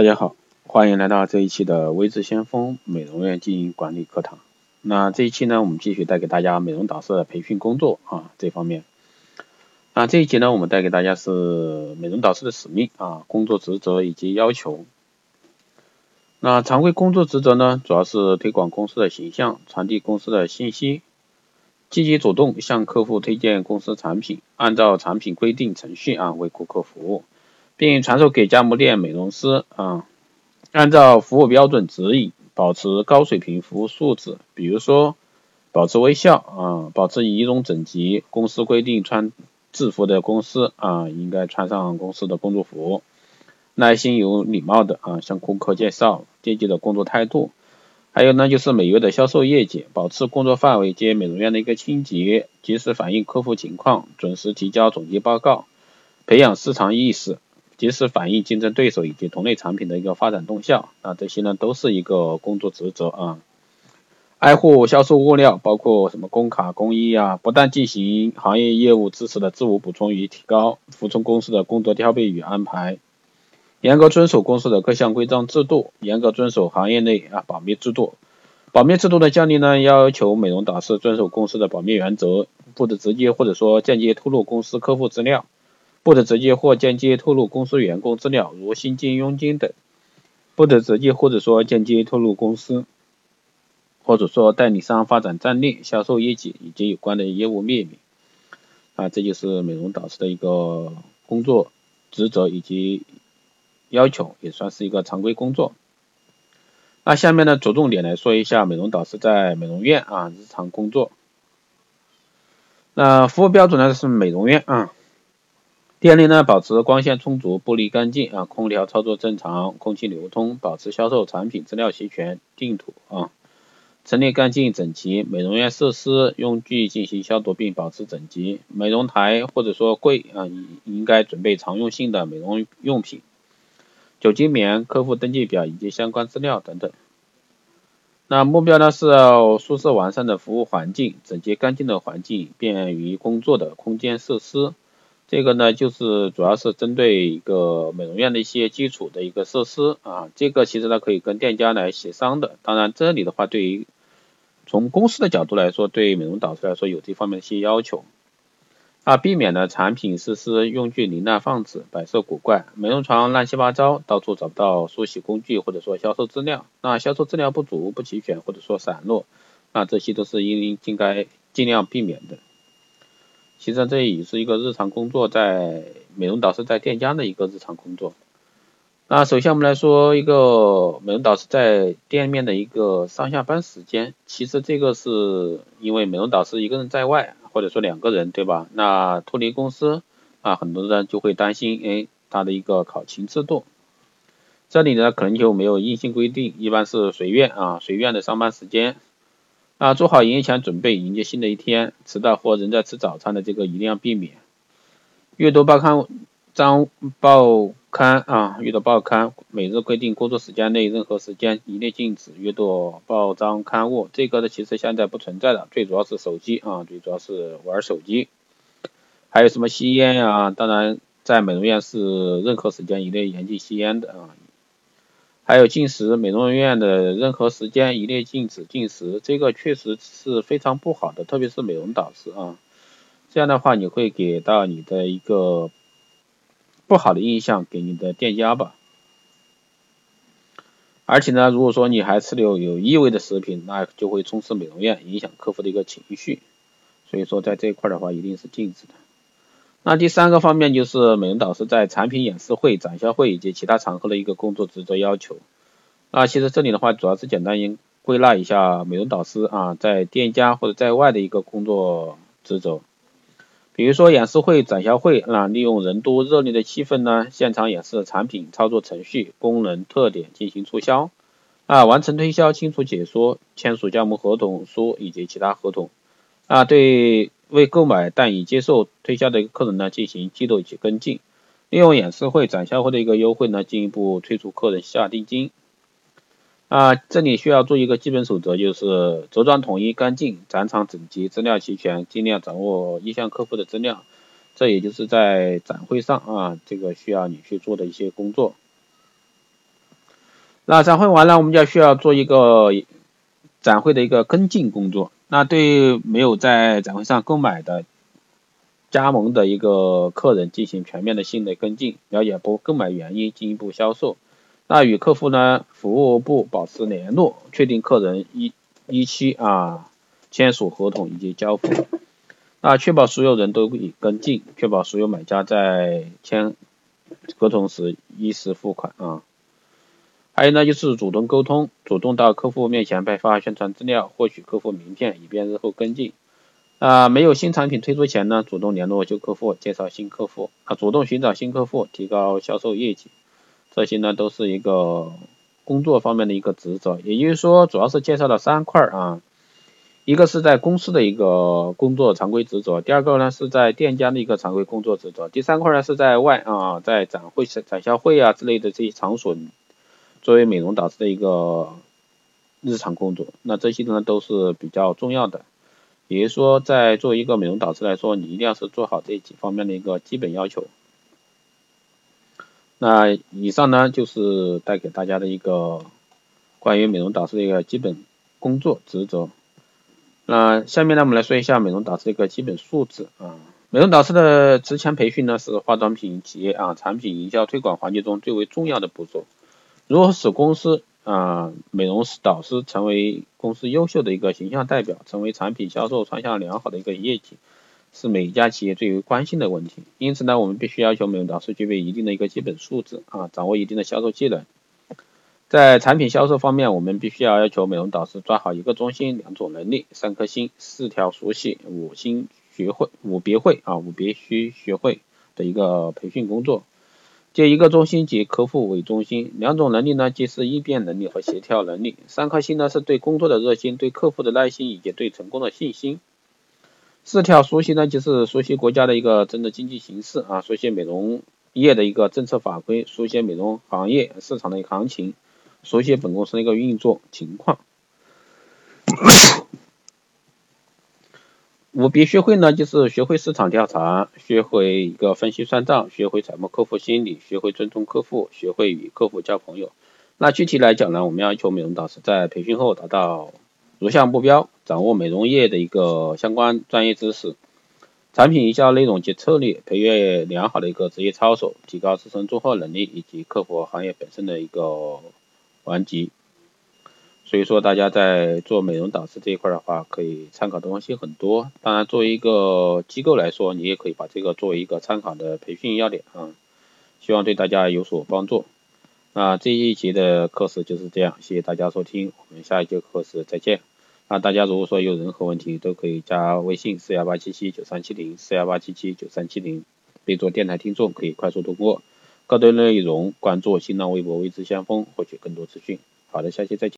大家好，欢迎来到这一期的微智先锋美容院经营管理课堂。那这一期呢，我们继续带给大家美容导师的培训工作啊这方面。那这一节呢，我们带给大家是美容导师的使命啊工作职责以及要求。那常规工作职责呢，主要是推广公司的形象，传递公司的信息，积极主动向客户推荐公司产品，按照产品规定程序啊为顾客服务。并传授给加盟店美容师啊，按照服务标准指引，保持高水平服务素质。比如说，保持微笑啊，保持仪容整齐。公司规定穿制服的公司啊，应该穿上公司的工作服。耐心有礼貌的啊，向顾客介绍积极的工作态度。还有呢，就是每月的销售业绩，保持工作范围及美容院的一个清洁，及时反映客户情况，准时提交总结报告，培养市场意识。及时反映竞争对手以及同类产品的一个发展动向，啊，这些呢都是一个工作职责啊。爱护销售物料，包括什么工卡、工艺啊，不断进行行业业务知识的自我补充与提高，服从公司的工作调配与安排，严格遵守公司的各项规章制度，严格遵守行业内啊保密制度。保密制度的建立呢，要求美容导师遵守公司的保密原则，不得直接或者说间接透露公司客户资料。不得直接或间接透露公司员工资料，如薪金、佣金等；不得直接或者说间接透露公司或者说代理商发展战略、销售业绩以及有关的业务秘密。啊，这就是美容导师的一个工作职责以及要求，也算是一个常规工作。那下面呢，着重点来说一下美容导师在美容院啊日常工作。那服务标准呢是美容院啊。店内呢，保持光线充足，玻璃干净啊，空调操作正常，空气流通，保持销售产品资料齐全，定图啊，陈列干净整齐。美容院设施用具进行消毒并保持整洁。美容台或者说柜啊，应该准备常用性的美容用品，酒精棉、客户登记表以及相关资料等等。那目标呢是要舒适完善的服务环境，整洁干净的环境，便于工作的空间设施。这个呢，就是主要是针对一个美容院的一些基础的一个设施啊，这个其实呢可以跟店家来协商的。当然，这里的话，对于从公司的角度来说，对美容导师来说有这方面的一些要求啊，避免呢产品设施用具凌乱放置、摆设古怪，美容床乱七八糟，到处找不到梳洗工具或者说销售资料，那销售资料不足、不齐全或者说散落，那这些都是应应该尽量避免的。其实这也是一个日常工作，在美容导师在店家的一个日常工作。那首先我们来说一个美容导师在店面的一个上下班时间。其实这个是因为美容导师一个人在外，或者说两个人，对吧？那脱离公司啊，很多人就会担心，哎，他的一个考勤制度。这里呢可能就没有硬性规定，一般是随愿啊，随愿的上班时间。啊，做好营业前准备，迎接新的一天。迟到或人在吃早餐的这个一定要避免。阅读报刊章报刊啊，阅读报刊，每日规定工作时间内任何时间一律禁止阅读报章刊物。这个呢，其实现在不存在的，最主要是手机啊，最主要是玩手机。还有什么吸烟呀？当然，在美容院是任何时间一律严禁吸烟的啊。还有进食，美容院的任何时间一律禁止进食，这个确实是非常不好的，特别是美容导师啊，这样的话你会给到你的一个不好的印象给你的店家吧。而且呢，如果说你还吃有有异味的食品，那就会充斥美容院，影响客户的一个情绪，所以说在这一块的话一定是禁止的。那第三个方面就是美容导师在产品演示会、展销会以及其他场合的一个工作职责要求。那其实这里的话主要是简单应归纳一下美容导师啊在店家或者在外的一个工作职责。比如说演示会、展销会，那利用人多热烈的气氛呢，现场演示产品、操作程序、功能特点进行促销啊，完成推销、清楚解说、签署加盟合同书以及其他合同啊，对。为购买但已接受推销的一个客人呢进行记录及跟进，利用演示会、展销会的一个优惠呢进一步催促客人下定金。啊，这里需要做一个基本守则，就是着装统一、干净，展场整洁，资料齐全，尽量掌握意向客户的资料。这也就是在展会上啊，这个需要你去做的一些工作。那展会完了，我们就需要做一个展会的一个跟进工作。那对没有在展会上购买的加盟的一个客人进行全面的信的跟进，了解不购买原因，进一步销售。那与客户呢服务部保持联络，确定客人一一期啊签署合同以及交付。那确保所有人都已跟进，确保所有买家在签合同时依时付款啊。还有呢，就是主动沟通，主动到客户面前派发宣传资料，获取客户名片，以便日后跟进。啊，没有新产品推出前呢，主动联络旧客户，介绍新客户啊，主动寻找新客户，提高销售业绩。这些呢，都是一个工作方面的一个职责。也就是说，主要是介绍了三块啊。一个是在公司的一个工作常规职责，第二个呢是在店家的一个常规工作职责，第三块呢是在外啊，在展会、展销会啊之类的这些场所，作为美容导师的一个日常工作。那这些呢都是比较重要的，也就是说，在作为一个美容导师来说，你一定要是做好这几方面的一个基本要求。那以上呢就是带给大家的一个关于美容导师的一个基本工作职责。那下面呢，我们来说一下美容导师的一个基本素质啊。美容导师的职前培训呢，是化妆品企业啊产品营销推广环节中最为重要的步骤。如何使公司啊美容师导师成为公司优秀的一个形象代表，成为产品销售传向良好的一个业绩，是每一家企业最为关心的问题。因此呢，我们必须要求美容导师具备一定的一个基本素质啊，掌握一定的销售技能。在产品销售方面，我们必须要要求美容导师抓好一个中心、两种能力、三颗心、四条熟悉、五心学会、五别会啊，五别需学会的一个培训工作。借一个中心及客户为中心，两种能力呢，即是应变能力和协调能力。三颗心呢，是对工作的热心、对客户的耐心以及对成功的信心。四条熟悉呢，就是熟悉国家的一个政治经济形势啊，熟悉美容业的一个政策法规，熟悉美容行业市场的一个行情。熟悉本公司的一个运作情况。五别学会呢，就是学会市场调查，学会一个分析算账，学会揣摩客户心理，学会尊重客户，学会与客户交朋友。那具体来讲呢，我们要求美容导师在培训后达到如下目标：掌握美容业的一个相关专业知识，产品营销内容及策略，培育良好的一个职业操守，提高自身综合能力以及客户行业本身的一个。环节，所以说大家在做美容导师这一块的话，可以参考的东西很多。当然，作为一个机构来说，你也可以把这个作为一个参考的培训要点啊，希望对大家有所帮助。那这一节的课时就是这样，谢谢大家收听，我们下一节课时再见。那大家如果说有任何问题，都可以加微信四幺八七七九三七零四幺八七七九三七零，备注电台听众，可以快速通过。更多内容，关注新浪微博“未知先锋”，获取更多资讯。好的，下期再见。